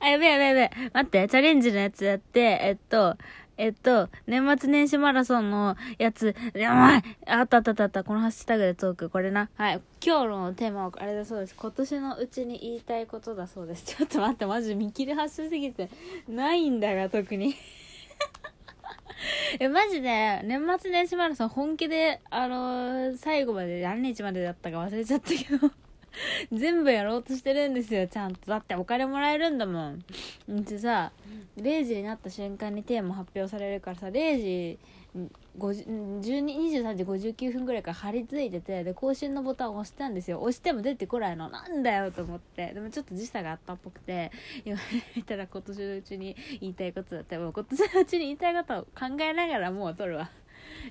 あ、やべえやべえやべえ。待って、チャレンジのやつやって、えっと、えっと、年末年始マラソンのやつ、やばいあったあったあったあった、このハッシュタグでトーク、これな。はい。今日のテーマはあれだそうです。今年のうちに言いたいことだそうです。ちょっと待って、マジ見切り発車すぎて、ないんだが、特に。え、マジで、年末年始マラソン本気で、あのー最後まで何日までだったか忘れちゃったけど、全部やろうとしてるんですよ、ちゃんと。だってお金もらえるんだもん。んでさ、0時になった瞬間にテーマ発表されるからさ、0時23時59分ぐらいから張り付いててで更新のボタンを押したんですよ。押しても出てこないの。なんだよと思って。でもちょっと時差があったっぽくて今見たら今年のうちに言いたいことだって今年のうちに言いたいことを考えながらもう撮るわ。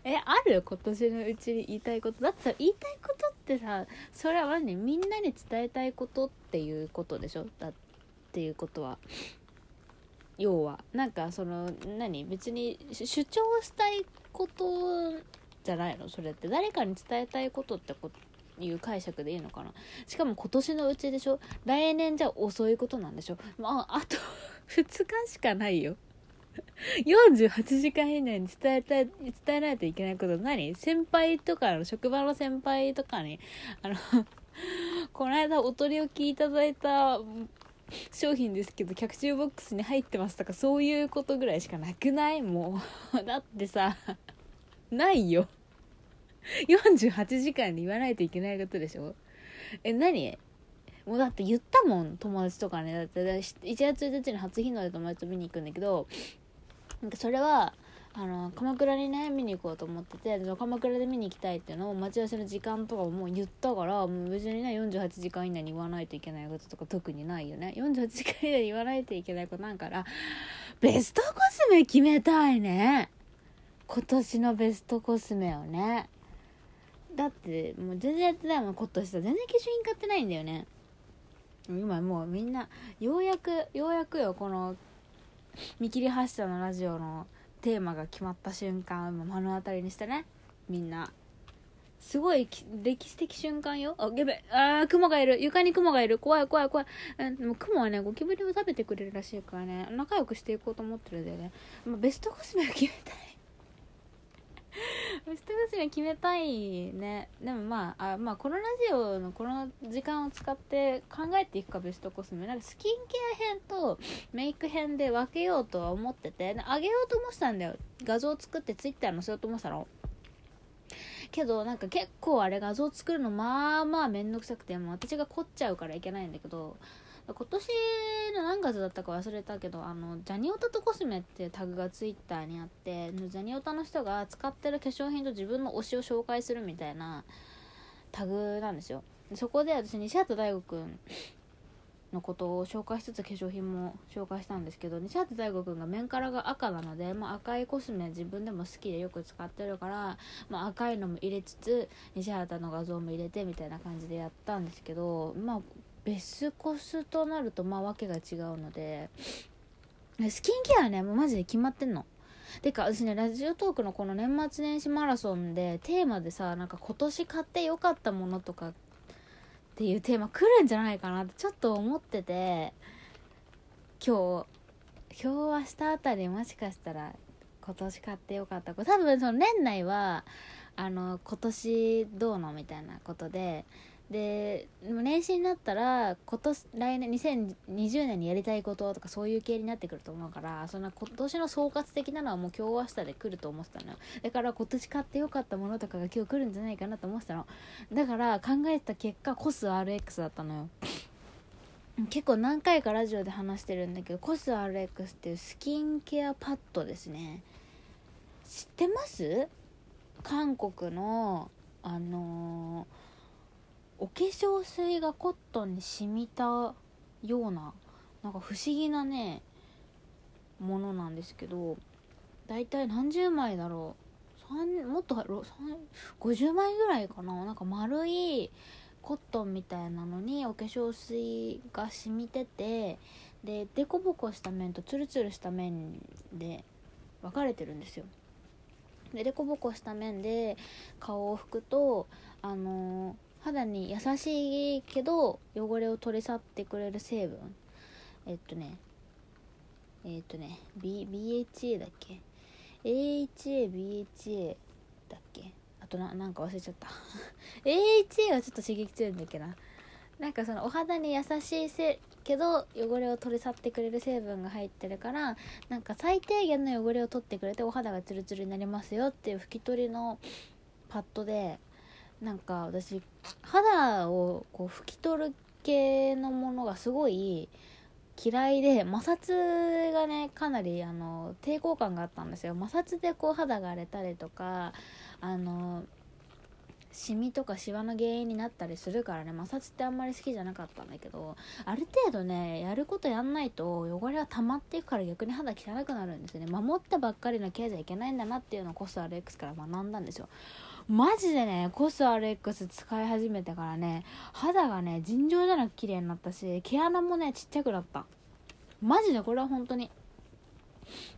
えある今年のうちに言いたいこと？だってさ言いたいことってさそれは何みんなに伝えたいことっていうことでしょ？だっていうことは。要は。なんかその何？別に主張したいことじゃないの？それって。誰かに伝えたいことってこいう解釈でいいのかな？しかも今年のうちでしょ？来年じゃ遅いことなんでしょ？まああと 2日しかないよ。48時間以内に伝えたい伝えないといけないこと何？先輩とかの職場の先輩とかにあの この間お取り置きいただいた商品ですけど客中ボックスに入ってますとかそういうことぐらいしかなくない？もう だってさないよ。48時間に言わないといけないことでしょ？え何？もうだって言ったもん友達とかね。だって1月1日に初日の出友達と見に行くんだけどなんかそれはあの鎌倉にね見に行こうと思っててで鎌倉で見に行きたいっていうのを待ち合わせの時間とかをもう言ったからもう別にね48時間以内に言わないといけないこととか特にないよね。48時間以内に言わないといけないことなんからベストコスメ決めたいね。今年のベストコスメをね。だってもう全然やってないもん。今年さ全然化粧品買ってないんだよね。今もうみんなようやくようやくよこの見切り発車のラジオのテーマが決まった瞬間目の当たりにしてね。みんな。すごい歴史的瞬間よ。あやべ。あー雲がいる。床に雲がいる。怖い怖い怖い。えでも雲はねゴキブリを食べてくれるらしいからね。仲良くしていこうと思ってるんだよね、まあ、ベストコスメを決めたいベストコスメ決めたいね。でもまああまあこのラジオのこの時間を使って考えていくかベストコスメなんかスキンケア編とメイク編で分けようとは思ってて。あげようと思ってたんだよ。画像作ってツイッター載せようと思ってたの。けどなんか結構あれ画像作るのまあまあめんどくさくて。も私が凝っちゃうからいけないんだけど。今年月だったか忘れたけどあのジャニオタとコスメっていうタグがツイッターにあってジャニオタの人が使ってる化粧品と自分の推しを紹介するみたいなタグなんですよ。そこで私西畑大吾くんのことを紹介しつつ化粧品も紹介したんですけど西畑大吾くんがメンカラが赤なので、まあ、赤いコスメ自分でも好きでよく使ってるから、まあ、赤いのも入れつつ西畑の画像も入れてみたいな感じでやったんですけどまあベスコスとなるとまあ訳が違うのでスキンケアねもうマジで決まってんの。てか私ねラジオトークのこの年末年始マラソンでテーマでさなんか今年買ってよかったものとかっていうテーマ来るんじゃないかなってちょっと思ってて今日今日明日あたりもしかしたら今年買ってよかったこと多分その年内はあの今年どうのみたいなことでででも年始になったら今年来年2020年にやりたいこととかそういう系になってくると思うからそんな今年の総括的なのはもう今日明日で来ると思ってたのよ。だから今年買ってよかったものとかが今日来るんじゃないかなと思ってたの。だから考えた結果コス RX だったのよ。結構何回かラジオで話してるんだけどコス RX っていうスキンケアパッドですね。知ってます？韓国のあのーお化粧水がコットンに染みたようななんか不思議なねものなんですけどだいたい何十枚だろう？もっと50枚ぐらいかな？なんか丸いコットンみたいなのにお化粧水が染みててでデコボコした面とツルツルした面で分かれてるんですよ。でデコボコした面で顔を拭くとあのー肌に優しいけど汚れを取り去ってくれる成分えっとねえっ、とね、B、BHA だっけ ?AHA、BHA だっけ？あとな、なんか忘れちゃった。AHA はちょっと刺激強いんだっけな？なんかそのお肌に優しいせけど汚れを取り去ってくれる成分が入ってるからなんか最低限の汚れを取ってくれてお肌がツルツルになりますよっていう拭き取りのパッドでなんか私肌をこう拭き取る系のものがすごい嫌いで摩擦がねかなりあの抵抗感があったんですよ。摩擦でこう肌が荒れたりとかあのシミとかシワの原因になったりするからね摩擦ってあんまり好きじゃなかったんだけどある程度ねやることやんないと汚れは溜まっていくから逆に肌汚くなるんですよね。守ってばっかりのケアじゃいけないんだなっていうのをコス RX から学んだんですよ。マジでねコス RX 使い始めてからね肌がね尋常じゃなく綺麗になったし毛穴もねちっちゃくなった。マジでこれは本当に。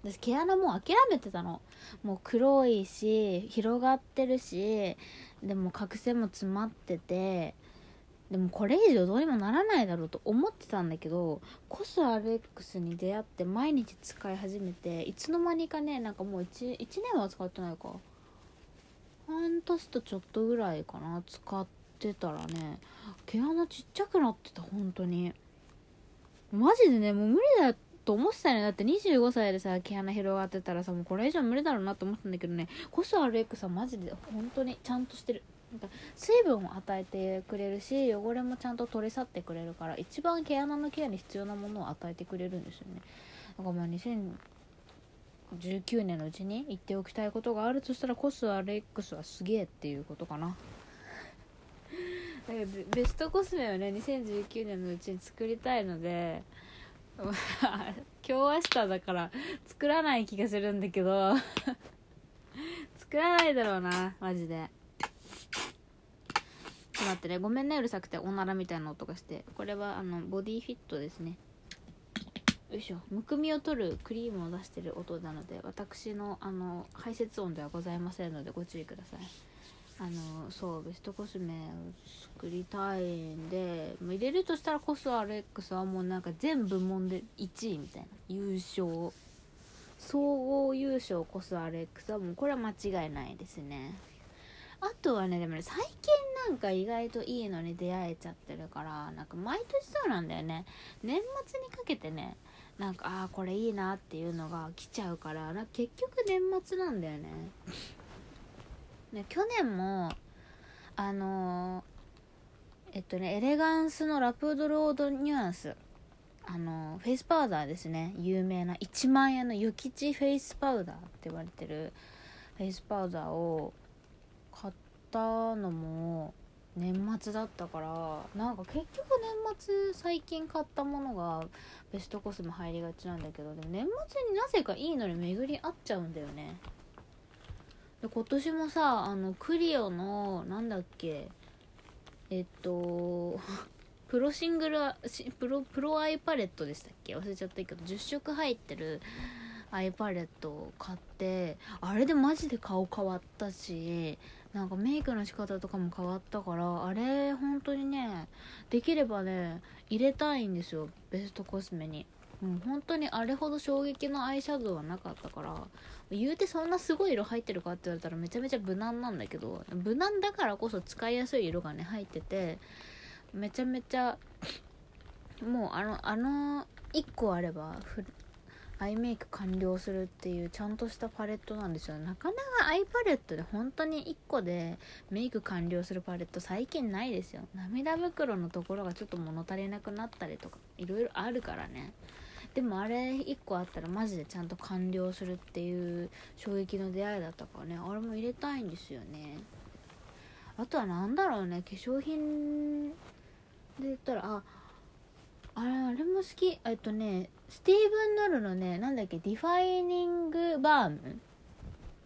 私毛穴もう諦めてたの。もう黒いし広がってるしでも角栓も詰まっててでもこれ以上どうにもならないだろうと思ってたんだけどコス RX に出会って毎日使い始めていつの間にかねなんかもう 1, 1年は使ってないか。半年とちょっとぐらいかな使ってたらね毛穴ちっちゃくなってた本当に。マジでねもう無理だと思ってたよ。ねだって25歳でさ毛穴広がってたらさもうこれ以上無理だろうなと思ったんだけどねコス RX はマジで本当にちゃんとしてる。なんか水分を与えてくれるし汚れもちゃんと取り去ってくれるから一番毛穴のケアに必要なものを与えてくれるんですよね。だからまあ2019年のうちに言っておきたいことがあるとしたらコス RX はすげえっていうことかな。からベストコスメをね2019年のうちに作りたいので 今日明日だから作らない気がするんだけど 作らないだろうなマジで。ちょっと待ってねごめんねうるさくておならみたいな音がして。これはあのボディフィットですね。よいしょ。むくみを取るクリームを出してる音なので私のあの排泄音ではございませんのでご注意ください。あのそうベストコスメを作りたいんで入れるとしたらコス RX はもうなんか全部門で1位みたいな。優勝総合優勝コス RX はもうこれは間違いないですね。あとはねでもね最近なんか意外といいのに出会えちゃってるからなんか毎年そうなんだよね。年末にかけてねなんかああこれいいなっていうのが来ちゃうからな結局年末なんだよね。ね去年もあのー、えっとねエレガンスのラプードルオートニュアンス。あのー、フェイスパウダーですね。有名な1万円の諭吉フェイスパウダーって言われてるフェイスパウダーを買ったのも年末だったからなんか結局年末最近買ったものがベストコスメ入りがちなんだけどでも年末になぜかいいのに巡り合っちゃうんだよね。で今年もさあのクリオのなんだっけえっと プロシングルプロプロアイパレットでしたっけ？忘れちゃったけど10色入ってるアイパレットを買ってあれでマジで顔変わったしなんかメイクの仕方とかも変わったからあれ本当にねできればね入れたいんですよ。ベストコスメに。うん、本当にあれほど衝撃のアイシャドウはなかったから。言うてそんなすごい色入ってるかって言われたらめちゃめちゃ無難なんだけど無難だからこそ使いやすい色がね入っててめちゃめちゃもうあのあの1個あればアイメイク完了するっていうちゃんとしたパレットなんですよ。なかなかアイパレットで本当に1個でメイク完了するパレット最近ないですよ。涙袋のところがちょっと物足りなくなったりとかいろいろあるからね。でもあれ1個あったらマジでちゃんと完了するっていう衝撃の出会いだったからね。あれも入れたいんですよね。あとは何だろうね。化粧品で言ったらああれあれも好き。えっとねスティーブン・ノルのねなんだっけディファイニングバーム？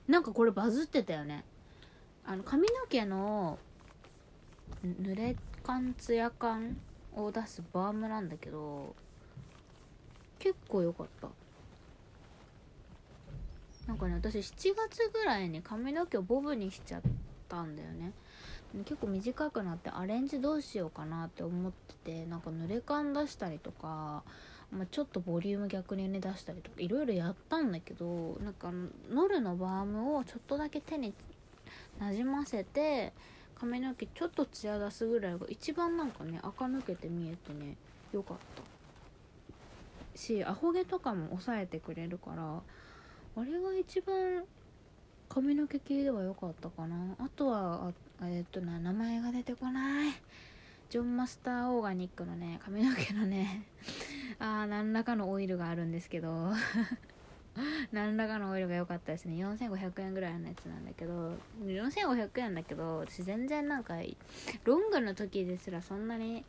なんかこれバズってたよね。あの髪の毛の濡れ感ツヤ感を出すバームなんだけど結構良かった。なんかね私7月ぐらいに髪の毛をボブにしちゃったんだよね。結構短くなってアレンジどうしようかなって思っててなんか濡れ感出したりとかまあ、ちょっとボリューム逆にね出したりとかいろいろやったんだけどなんかノルのバームをちょっとだけ手になじませて髪の毛ちょっとツヤ出すぐらいが一番なんかね垢抜けて見えてねよかった。しアホ毛とかも抑えてくれるからあれが一番髪の毛系では良かったかな。あとはあえっとな名前が出てこない。ジョンマスターオーガニックのね髪の毛のね あー何らかのオイルがあるんですけど。何らかのオイルが良かったですね。4500円ぐらいのやつなんだけど。4500円だけど私全然なんかロングの時ですらそんなに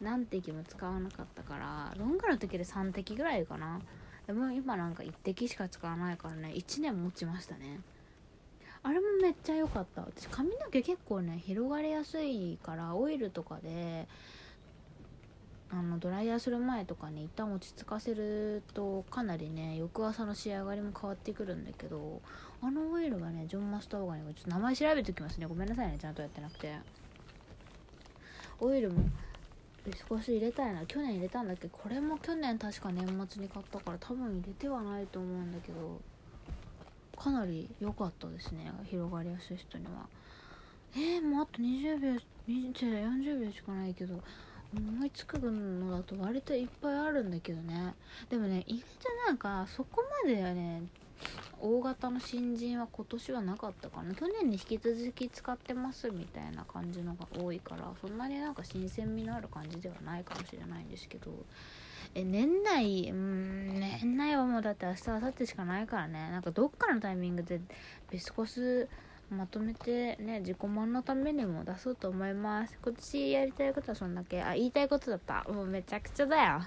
何滴も使わなかったからロングの時で3滴ぐらいかな。でも今なんか1滴しか使わないからね1年持ちましたね。あれもめっちゃ良かった。私髪の毛結構ね広がりやすいからオイルとかであのドライヤーする前とかに一旦落ち着かせるとかなりね翌朝の仕上がりも変わってくるんだけどあのオイルがねジョンマスターオーガニックちょっと名前調べておきますね。ごめんなさいね。ちゃんとやってなくて。オイルも少し入れたいな。去年入れたんだけ？どこれも去年確か年末に買ったから多分入れてはないと思うんだけど。かなり良かったですね広がりやすい人には。えー、もうあと20秒20 40秒しかないけど思いつくのだと割といっぱいあるんだけどね。でもね意外となんかそこまでね大型の新人は今年はなかったかな。去年に引き続き使ってますみたいな感じのが多いからそんなになんか新鮮味のある感じではないかもしれないんですけど。え年内？うん年内はもうだって明日明後日しかないからね。なんかどっかのタイミングでベスコスまとめてね自己満のためにも出そうと思います。今年やりたいことはそんだけ。あ言いたいことだった。もうめちゃくちゃだよ。